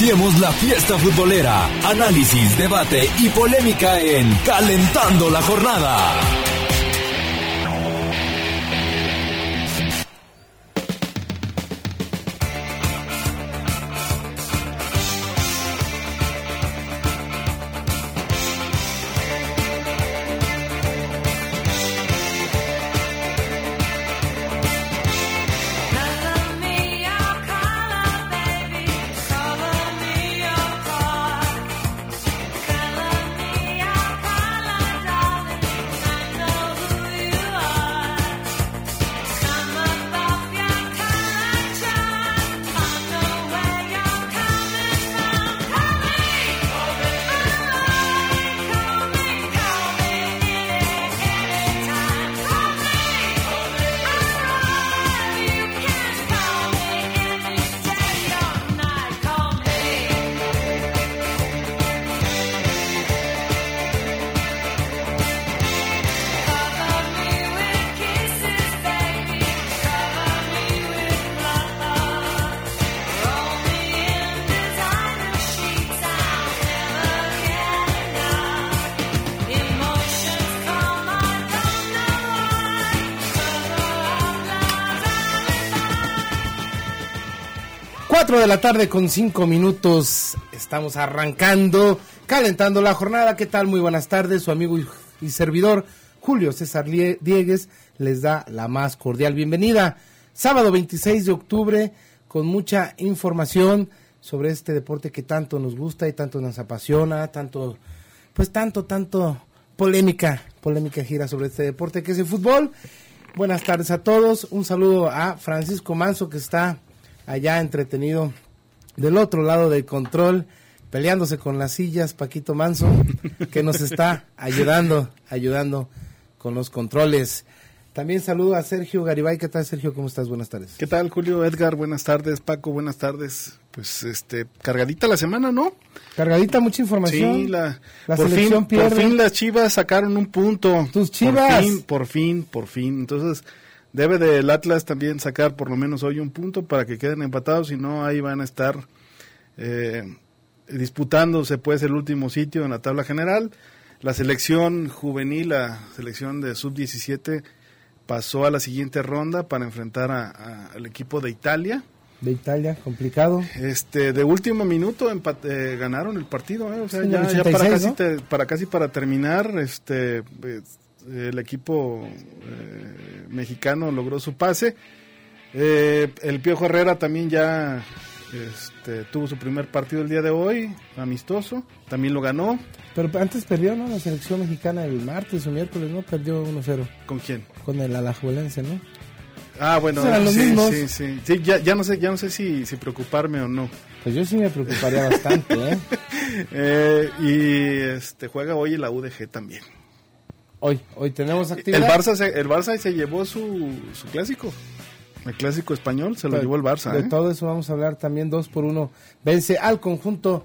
Iniciemos la fiesta futbolera, análisis, debate y polémica en Calentando la Jornada. 4 de la tarde con 5 minutos. Estamos arrancando, calentando la jornada. ¿Qué tal? Muy buenas tardes. Su amigo y servidor Julio César Diegues les da la más cordial bienvenida. Sábado 26 de octubre con mucha información sobre este deporte que tanto nos gusta y tanto nos apasiona, tanto, pues tanto, tanto polémica, polémica gira sobre este deporte que es el fútbol. Buenas tardes a todos. Un saludo a Francisco Manso que está allá entretenido del otro lado del control, peleándose con las sillas, Paquito Manso, que nos está ayudando, ayudando con los controles. También saludo a Sergio Garibay. ¿Qué tal, Sergio? ¿Cómo estás? Buenas tardes. ¿Qué tal, Julio? Edgar, buenas tardes. Paco, buenas tardes. Pues, este, cargadita la semana, ¿no? Cargadita, mucha información. Sí, la, por, fin, por fin las chivas sacaron un punto. Tus chivas. Por fin, por fin, por fin. Entonces, Debe del Atlas también sacar por lo menos hoy un punto para que queden empatados, si no ahí van a estar eh, disputándose pues el último sitio en la tabla general. La selección juvenil, la selección de sub-17 pasó a la siguiente ronda para enfrentar al equipo de Italia. De Italia, complicado. Este, de último minuto eh, ganaron el partido, eh, o sea, ya, para, casi para casi para terminar, este, pues, el equipo eh, mexicano logró su pase. Eh, el Piojo Herrera también ya este, tuvo su primer partido el día de hoy, amistoso, también lo ganó. Pero antes perdió, ¿no? La selección mexicana el martes o miércoles, ¿no? Perdió 1-0. ¿Con quién? Con el Alajuelense, ¿no? Ah, bueno, sí, sí, sí, sí. ya, ya no sé, ya no sé si, si preocuparme o no. Pues yo sí me preocuparía bastante, ¿eh? ¿eh? Y este juega hoy la UDG también. Hoy, hoy tenemos actividad. El Barça se, el Barça se llevó su, su clásico. El clásico español se lo llevó el Barça. De ¿eh? todo eso vamos a hablar también dos por uno. Vence al conjunto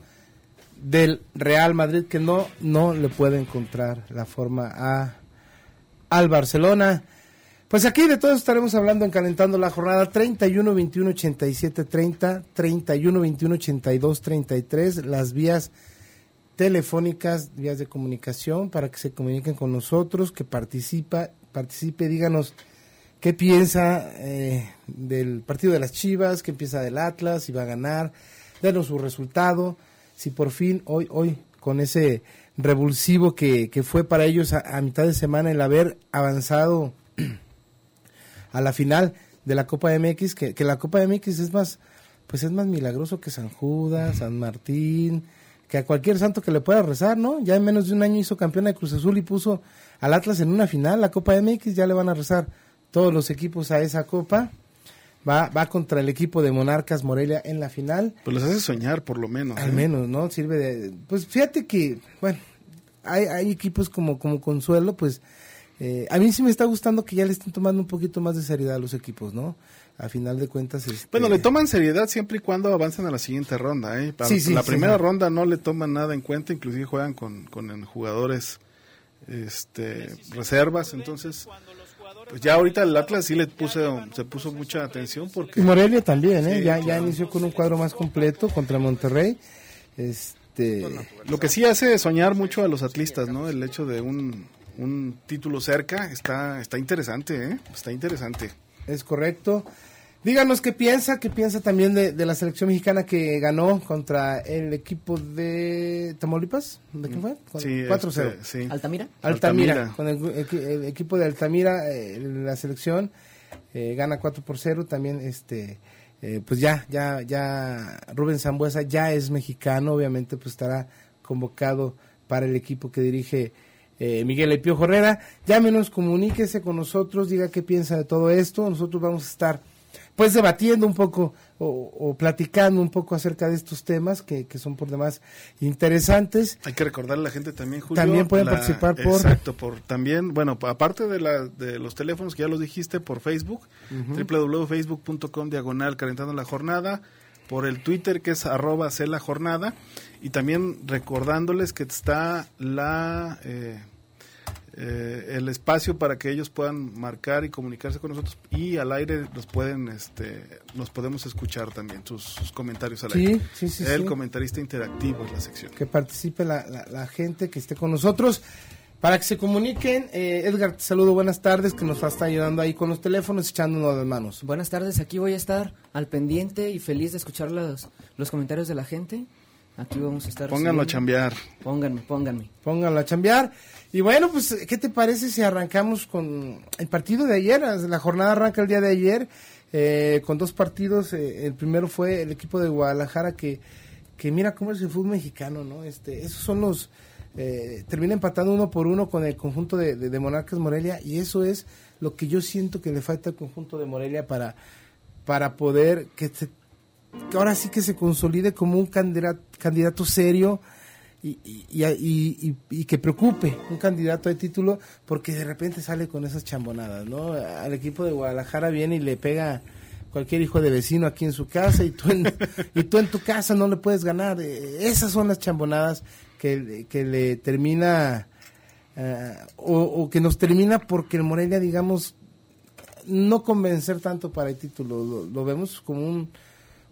del Real Madrid que no, no le puede encontrar la forma a, al Barcelona. Pues aquí de todo estaremos hablando en Calentando la Jornada 31 21 87 30, 31 21 82 33, las vías telefónicas, vías de comunicación para que se comuniquen con nosotros, que participa, participe, díganos qué piensa eh, del partido de las Chivas, qué piensa del Atlas, si va a ganar, denos su resultado, si por fin hoy, hoy, con ese revulsivo que, que fue para ellos a, mitad de semana el haber avanzado a la final de la Copa MX, que, que la Copa MX es más, pues es más milagroso que San Judas, San Martín, que a cualquier santo que le pueda rezar, ¿no? Ya en menos de un año hizo campeón de Cruz Azul y puso al Atlas en una final, la Copa MX, ya le van a rezar todos los equipos a esa copa. va, va contra el equipo de Monarcas Morelia en la final. Pues les hace soñar, por lo menos. Al ¿eh? menos, ¿no? Sirve de... Pues fíjate que, bueno, hay, hay equipos como, como Consuelo, pues eh, a mí sí me está gustando que ya le estén tomando un poquito más de seriedad a los equipos, ¿no? A final de cuentas... Este... Bueno, le toman seriedad siempre y cuando avancen a la siguiente ronda. ¿eh? Para Sí, sí, la sí, primera sí. ronda no le toman nada en cuenta, inclusive juegan con, con jugadores este, reservas. Entonces, pues ya ahorita el Atlas sí le puso, se puso mucha atención Y porque Morelia también, ¿eh? Sí, ya, ya inició con un cuadro más completo contra Monterrey. Este... lo que sí hace soñar mucho a los atlistas, ¿no? El hecho de un, un título cerca está, está interesante, ¿eh? Está interesante. Es correcto. Díganos qué piensa, qué piensa también de, de la selección mexicana que ganó contra el equipo de Tamaulipas. ¿De qué fue? Con- Sí, 4-0. este, sí. Altamira. Altamira, Altamira. con el equipo de Altamira, eh, la selección eh, gana 4 por 0. También, este, eh, pues ya, ya, ya, Rubén Zambuesa ya es mexicano, obviamente, pues estará convocado para el equipo que dirige eh, Miguel El Piojo Herrera. Llámenos, comuníquese con nosotros, diga qué piensa de todo esto. Nosotros vamos a estar, pues, debatiendo un poco o, o platicando un poco acerca de estos temas que, que son por demás interesantes. Hay que recordarle a la gente también, Julio. También pueden la- participar por- Exacto, por también, bueno, aparte de, la, de los teléfonos que ya los dijiste, por Facebook, www.facebook.com diagonal calentando la jornada, por el Twitter que es arroba la jornada, y también recordándoles que está la... eh, eh, el espacio para que ellos puedan marcar y comunicarse con nosotros. Y al aire los pueden este los podemos escuchar también sus, sus comentarios al Sí, aire. sí, sí, el comentarista interactivo es la sección. Que participe la, la- la gente que esté con nosotros para que se comuniquen. Eh, Edgar, te saludo, buenas tardes, que nos está ayudando ahí con los teléfonos, echándonos las manos. Buenas tardes, aquí voy a estar al pendiente y feliz de escuchar los, los comentarios de la gente. Aquí vamos a estar. pónganlo a chambear Pónganme, pónganme. Pónganlo a chambear. Y bueno, pues, ¿qué te parece si arrancamos con el partido de ayer? La jornada arranca el día de ayer eh, con dos partidos. eh, el primero fue el equipo de Guadalajara que, que mira cómo es el fútbol mexicano, ¿no? Este, esos son los... Eh, termina empatando uno por uno con el conjunto de, Monarcas Morelia y eso es lo que yo siento que le falta al conjunto de Morelia para, para poder que, se- ahora sí que se consolide como un candidato, serio y, y, y- y- y- y que preocupe un candidato de título porque de repente sale con esas chambonadas, ¿no? Al equipo de Guadalajara viene y le pega cualquier hijo de vecino aquí en su casa y tú en, y tú en tu casa no le puedes ganar. Eh, Esas son las chambonadas que, que le termina eh, o, que nos termina porque el Morelia, digamos, no convencer tanto para el título. Lo, vemos como un,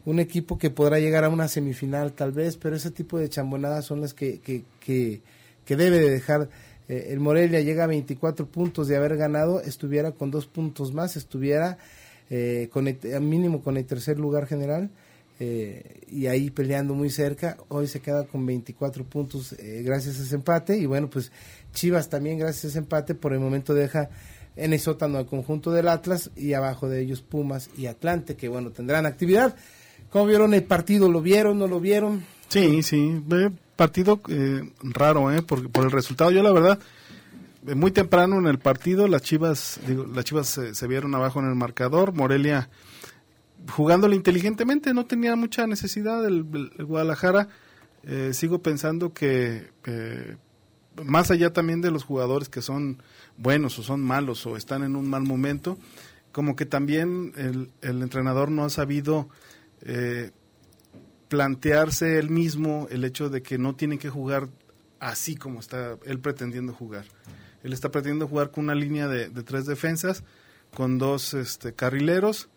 un equipo que podrá llegar a una semifinal tal vez, pero ese tipo de chambonadas son las que, que, que, debe de dejar. eh, el Morelia llega a 24 puntos de haber ganado, estuviera con dos puntos más, estuviera eh, con el, mínimo con el tercer lugar general. Eh, y ahí peleando muy cerca, hoy se queda con 24 puntos eh, gracias a ese empate y bueno pues Chivas también gracias a ese empate por el momento deja en el sótano al conjunto del Atlas y abajo de ellos Pumas y Atlante, que bueno, tendrán actividad. ¿Cómo vieron el partido? ¿Lo vieron? ¿No lo vieron? Sí, sí, ve, partido eh, raro, ¿eh? Por, por el resultado. Yo la verdad, eh, muy temprano en el partido, las Chivas, digo, las Chivas se vieron abajo en el marcador. Morelia jugándole inteligentemente, no tenía mucha necesidad. El, Guadalajara, eh, sigo pensando que más allá también de los jugadores que son buenos o son malos o están en un mal momento, como que también el, el entrenador no ha sabido eh, plantearse él mismo el hecho de que no tiene que jugar así como está él pretendiendo jugar. Él está pretendiendo jugar con una línea de, de tres defensas, con dos este, carrileros,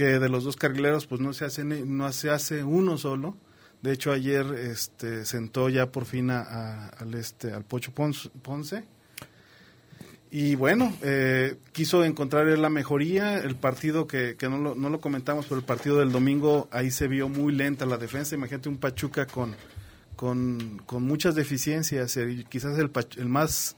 que de los dos carrileros pues no se hace, no se hace uno solo. De hecho ayer este, sentó ya por fin a- al, este, al Pocho Ponce. Y bueno, eh, quiso encontrar la mejoría. El partido que, que no, lo, no lo comentamos, pero el partido del domingo ahí se vio muy lenta la defensa. Imagínate un Pachuca con, con, con muchas deficiencias. quizás el, el, más,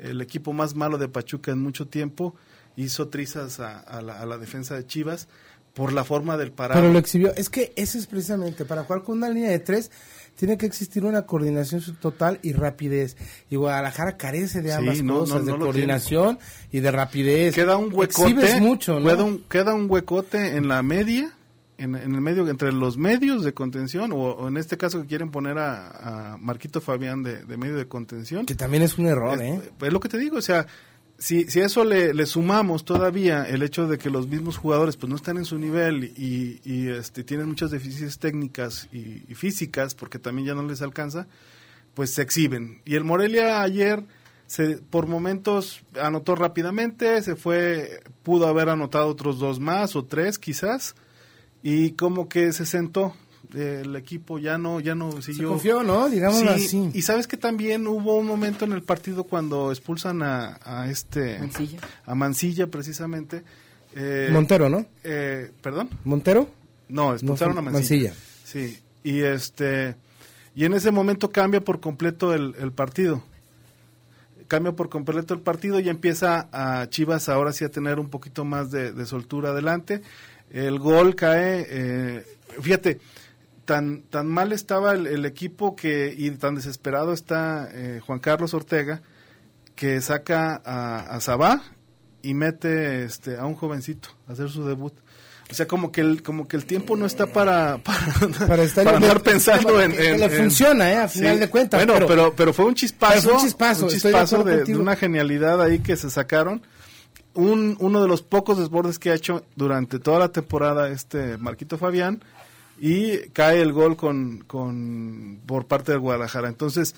el equipo más malo de Pachuca en mucho tiempo hizo trizas a, a la, a la defensa de Chivas por la forma del parado. Pero lo exhibió. Es que eso es precisamente para jugar con una línea de tres. tiene que existir una coordinación total y rapidez. Y Guadalajara carece de Sí, ambas no, no, cosas, de no lo coordinación y de rapidez. Queda un huecote. Exhibes mucho, ¿no? queda, un, queda un huecote en la media, en, en el medio, entre los medios de contención, o, o en este caso que quieren poner a, a Marquito Fabián de, de medio de contención. Que también es un error, es, ¿eh? es lo que te digo, o sea, si, si eso le, le sumamos todavía el hecho de que los mismos jugadores pues no están en su nivel y, y, este, tienen muchas deficiencias técnicas y, y físicas, porque también ya no les alcanza, pues se exhiben. Y el Morelia ayer se, por momentos anotó rápidamente, se fue, pudo haber anotado otros dos más o tres quizás, y como que se sentó el equipo ya no ya no Se siguió confió, ¿no? Digámoslo Sí, así. y sabes que también hubo un momento en el partido cuando expulsan a, a este Mancilla. a Mancilla precisamente eh, Montero, ¿no? eh, perdón ¿Montero? no expulsaron No, a Mancilla. Mancilla. sí y este y en ese momento cambia por completo el, el partido cambia por completo el partido y empieza a Chivas ahora sí a tener un poquito más de, de soltura adelante. El gol cae, eh, fíjate, tan, tan mal estaba el, el equipo que y tan desesperado está eh, Juan Carlos Ortega que saca a, a Sabá y mete este, a un jovencito a hacer su debut. O sea, como que el, como que el tiempo no está para, para, Para estar andar pensando en, en- funciona, ¿eh? A final de cuentas, Bueno, pero- pero, pero, fue un chispazo. Fue un chispazo, de chispazo de, de una genialidad ahí que se sacaron. Un, uno de los pocos desbordes que ha hecho durante toda la temporada este Marquito Fabián y cae el gol con, con por parte de Guadalajara. Entonces,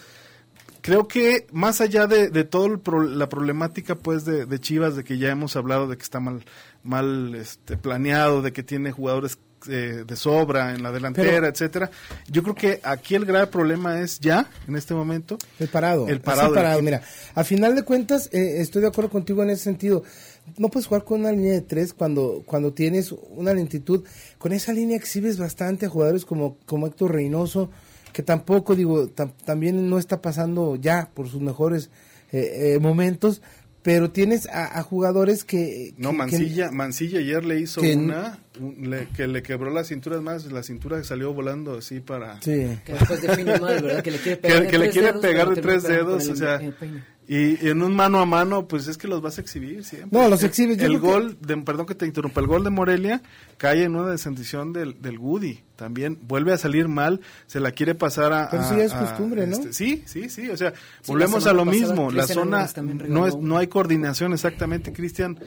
creo que más allá de, de toda la problemática pues de, de Chivas, de que ya hemos hablado de que está mal, mal este, planeado, de que tiene jugadores eh, de sobra en la delantera, Pero- etcétera, yo creo que aquí el grave problema es ya, en este momento, El parado. El parado del equipo. Mira, a final de cuentas, eh, estoy de acuerdo contigo en ese sentido. No puedes jugar con una línea de tres cuando, cuando tienes una lentitud. Con esa línea exhibes bastante a jugadores como, como Héctor Reynoso, que tampoco, digo, tam- también no está pasando ya por sus mejores eh, eh, momentos, pero tienes a, a jugadores que... No, que- Mancilla, Mancilla ayer le hizo que- una un- le- que le quebró la cintura, es más, la cintura salió volando así para... que- sí. Que después define mal, ¿verdad? Que le quiere pegar Que, de que le tres quiere dedos, pegar de tres dedos, el- o sea. Y, en un mano a mano, pues es que los vas a exhibir siempre. No, los El- exhibes, El, que- gol, de, perdón que te interrumpa, el gol de Morelia cae en una descendición del, del Woody, también vuelve a salir mal, se la quiere pasar a... Pero a- ya es costumbre, ¿no? este, sí, sí, sí, o sea, Sí, volvemos a lo mismo, la zona no, es, no hay coordinación exactamente, Cristian,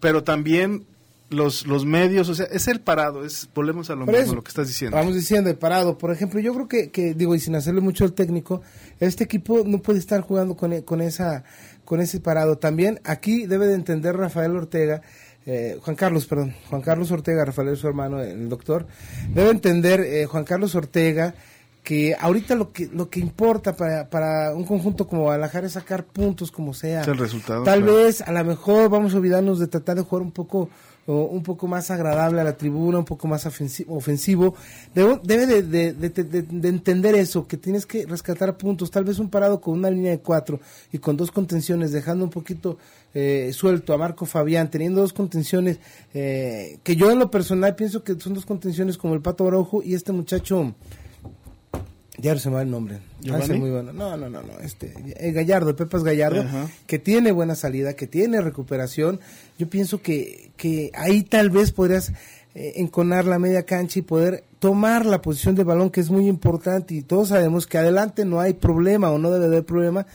pero también los, los medios, o sea, es el parado, es volvemos a lo Por mismo, eso, lo que estás diciendo. Vamos diciendo, de parado. Por ejemplo, yo creo que, que, digo, y sin hacerle mucho al técnico, este equipo no puede estar jugando con, con, esa, con ese parado. También aquí debe de entender Rafael Ortega, eh, Juan Carlos, perdón, Juan Carlos Ortega, Rafael es su hermano, el doctor, debe entender eh, Juan Carlos Ortega que ahorita lo que lo que importa para, para un conjunto como Guadalajara es sacar puntos como sea. Es el resultado, Tal claro. vez a lo mejor vamos a olvidarnos de tratar de jugar un poco un poco más agradable a la tribuna, un poco más ofensi- ofensivo. Debe de, de- de- de- de entender eso, que tienes que rescatar puntos. Tal vez un parado con una línea de cuatro y con dos contenciones, dejando un poquito eh, suelto a Marco Fabián, teniendo dos contenciones, eh, que yo en lo personal pienso que son dos contenciones como el Pato Araujo y este muchacho... Ya se me va el nombre. Ah, muy bueno. No, no, no, no. Este, eh, Gallardo, el Pepas Gallardo, Ajá. que tiene buena salida, que tiene recuperación. Yo pienso que, que ahí tal vez podrías eh, enconar la media cancha y poder tomar la posición de balón, que es muy importante. Y todos sabemos que adelante no hay problema o no debe haber problema,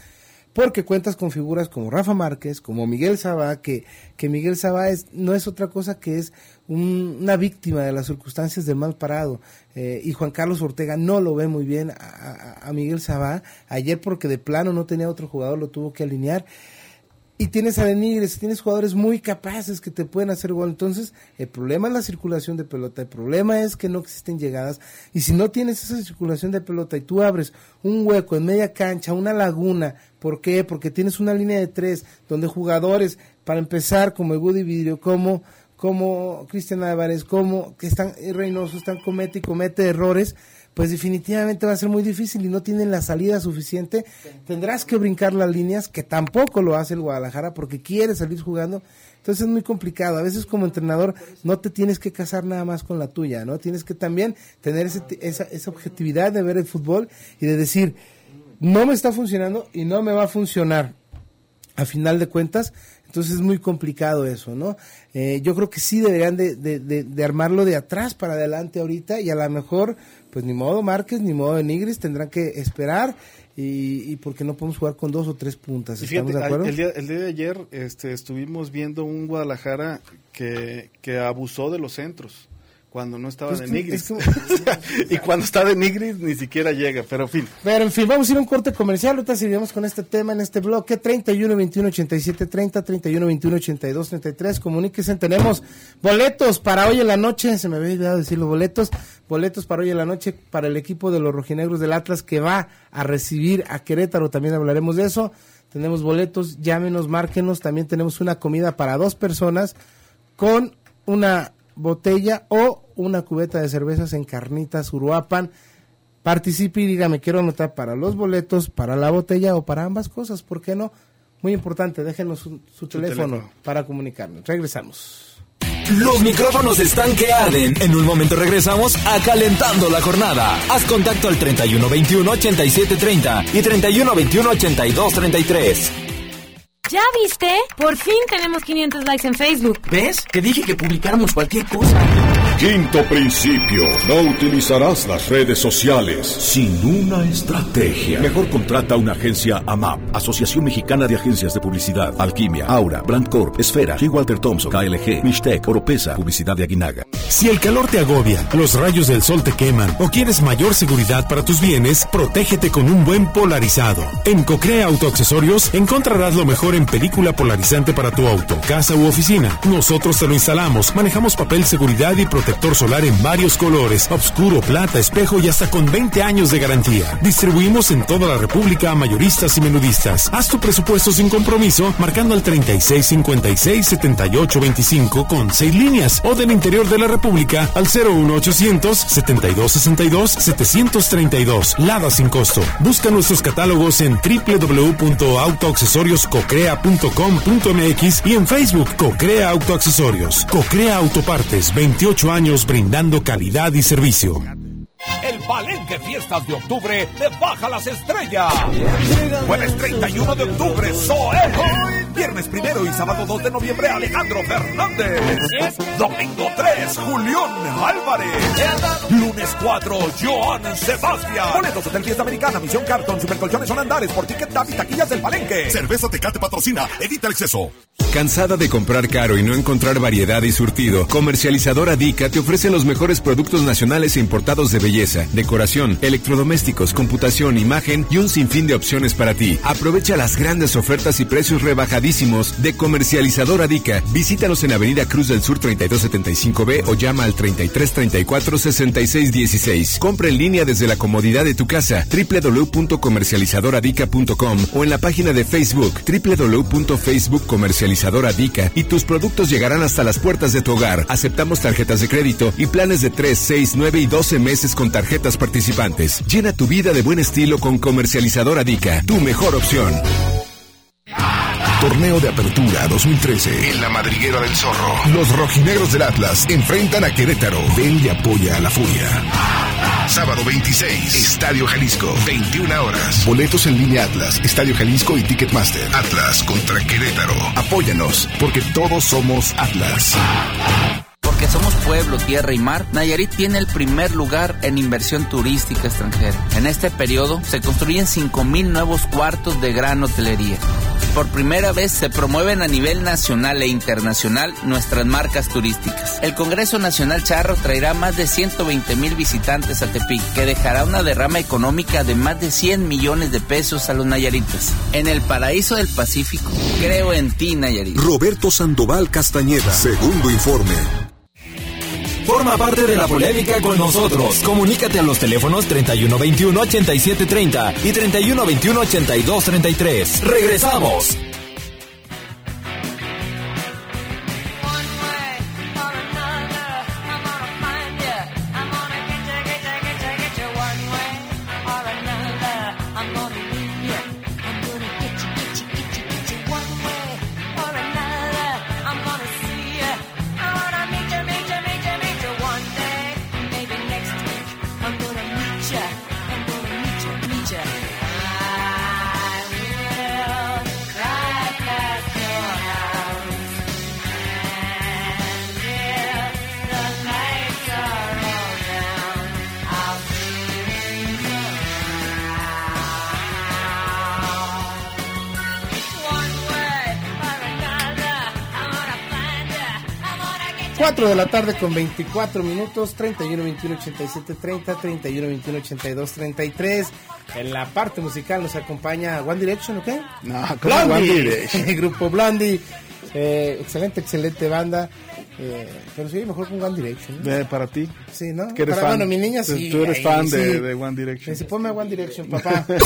porque cuentas con figuras como Rafa Márquez, como Miguel Sabá, que, que Miguel Sabá es, no es otra cosa que es un- una víctima de las circunstancias de mal parado. Eh, y Juan Carlos Ortega no lo ve muy bien a, a- a Miguel Sabá. Ayer porque de plano no tenía otro jugador, lo tuvo que alinear. Y tienes a Denigres, tienes jugadores muy capaces que te pueden hacer gol. Entonces, el problema es la circulación de pelota, el problema es que no existen llegadas. Y si no tienes esa circulación de pelota y tú abres un hueco en media cancha, una laguna, ¿por qué? Porque tienes una línea de tres donde jugadores, para empezar, como el Woody Vidrio, como como Cristian Álvarez, como que están Reynoso, están comete y comete errores, pues definitivamente va a ser muy difícil y no tienen la salida suficiente. Tendrás que brincar las líneas, que tampoco lo hace el Guadalajara porque quiere salir jugando. Entonces es muy complicado. A veces como entrenador no te tienes que casar nada más con la tuya, ¿no? Tienes que también tener ese, esa, esa objetividad de ver el fútbol y de decir, no me está funcionando y no me va a funcionar. A final de cuentas, entonces es muy complicado eso, ¿no? Eh, yo creo que sí deberían de, de, de, armarlo de atrás para adelante ahorita y a lo mejor, pues ni modo Márquez, ni modo de Nigris, tendrán que esperar y, y porque no podemos jugar con dos o tres puntas. ¿Estamos de acuerdo? El día, el día de ayer este, estuvimos viendo un Guadalajara que, que abusó de los centros cuando no estaba pues de Nigris. y cuando está de Nigris ni siquiera llega, pero en fin. Pero en fin, vamos a ir a un corte comercial. Ahorita seguimos con este tema en este bloque. 31 21 87 30, 31 21 82 33. Comuníquense. Tenemos boletos para hoy en la noche. Se me había olvidado decir los boletos. Boletos para hoy en la noche para el equipo de los rojinegros del Atlas que va a recibir a Querétaro. También hablaremos de eso. Tenemos boletos. Llámenos, márquenos. También tenemos una comida para dos personas con una botella o una cubeta de cervezas en Carnitas Uruapan. Participe y dígame, quiero anotar para los boletos, para la botella o para ambas cosas, ¿por qué no? Muy importante, déjenos su, teléfono, para comunicarnos. Regresamos. Los micrófonos están que arden. En un momento regresamos a Calentando la Jornada. Haz contacto al 3121 8730 y 3121 8233. ¿Ya viste? Por fin tenemos 500 likes en Facebook. ¿Ves? Te dije que publicáramos cualquier cosa. Quinto principio. No utilizarás las redes sociales sin una estrategia. Mejor contrata una agencia AMAP, Asociación Mexicana de Agencias de Publicidad. Alquimia, Aura, Brandcorp, Esfera, G. Walter Thompson, KLG, Mishtec, Oropesa, Publicidad de Aguinaga. Si el calor te agobia, los rayos del sol te queman o quieres mayor seguridad para tus bienes, protégete con un buen polarizado. En Cocrea Autoaccesorios encontrarás lo mejor en película polarizante para tu auto, casa u oficina. Nosotros te lo instalamos, manejamos papel seguridad y protector solar en varios colores, oscuro, plata, espejo y hasta con 20 años de garantía. Distribuimos en toda la República a mayoristas y menudistas. Haz tu presupuesto sin compromiso marcando al 3656-7825 con 6 líneas o del interior de la República al 01800 7262 732. Lada sin costo. Busca nuestros catálogos en www.autoaccesorioscocrea cocrea.com.mx y en Facebook Cocrea Autoaccesorios. Cocrea Autopartes, 28 años brindando calidad y servicio. El Palenque Fiestas de Octubre de Baja las Estrellas. Jueves 31 de octubre, Zoe. Viernes primero y sábado 2 de noviembre, Alejandro Fernández. Domingo 3, Julián Álvarez. Lunes 4, Joan Sebastián. Boletos Hotel Fiesta Americana, Misión Carton, Supercolchones son andares por Ticket Tap y taquillas del Palenque. Cerveza Tecate patrocina, evita el exceso. ¿Cansada de comprar caro y no encontrar variedad y surtido? Comercializadora Dica te ofrece los mejores productos nacionales e importados de belleza, decoración, electrodomésticos, computación, imagen y un sinfín de opciones para ti. Aprovecha las grandes ofertas y precios rebajadísimos de Comercializadora Dica. Visítanos en Avenida Cruz del Sur 3275B o llama al 3334 6616. Compra en línea desde la comodidad de tu casa www.comercializadoradica.com o en la página de Facebook www.facebookcomercializadora Dica y tus productos llegarán hasta las puertas de tu hogar. Aceptamos tarjetas de crédito y planes de 3, 6, 9 y 12 meses con tarjetas participantes. Llena tu vida de buen estilo con Comercializadora Dica, tu mejor opción. Torneo de Apertura 2013 en la Madriguera del Zorro. Los rojinegros del Atlas enfrentan a Querétaro. Ven y apoya a la Furia. Sábado 26, Estadio Jalisco, 21 horas. Boletos en línea Atlas, Estadio Jalisco y Ticketmaster. Atlas contra Querétaro. Apóyanos, porque todos somos Atlas. Porque somos pueblo, tierra y mar, Nayarit tiene el primer lugar en inversión turística extranjera. En este periodo se construyen 5.000 nuevos cuartos de gran hotelería. Por primera vez se promueven a nivel nacional e internacional nuestras marcas turísticas. El Congreso Nacional Charro traerá más de 120 mil visitantes a Tepic, que dejará una derrama económica de más de 100 millones de pesos a los nayaritas. En el paraíso del Pacífico, creo en ti, Nayarit. Roberto Sandoval Castañeda, segundo informe. Forma parte de la polémica con nosotros. Comunícate a los teléfonos 3121-8730 y 3121-8233. Regresamos. 4 de la tarde con 24 minutos, 31, 21, 87, 30, 31, 21, 82, 33. En la parte musical nos acompaña One Direction, ¿ok? No, ¿cómo One Direction? Grupo Blondie. Eh, excelente, excelente banda. Eh, pero sí, mejor con One Direction. ¿no? Eh, para ti. Sí, ¿no? Que eres para, fan. Bueno, mi niña sí. Tú eres ahí, fan sí. de, de One Direction. Me dice, ponme One Direction, papá.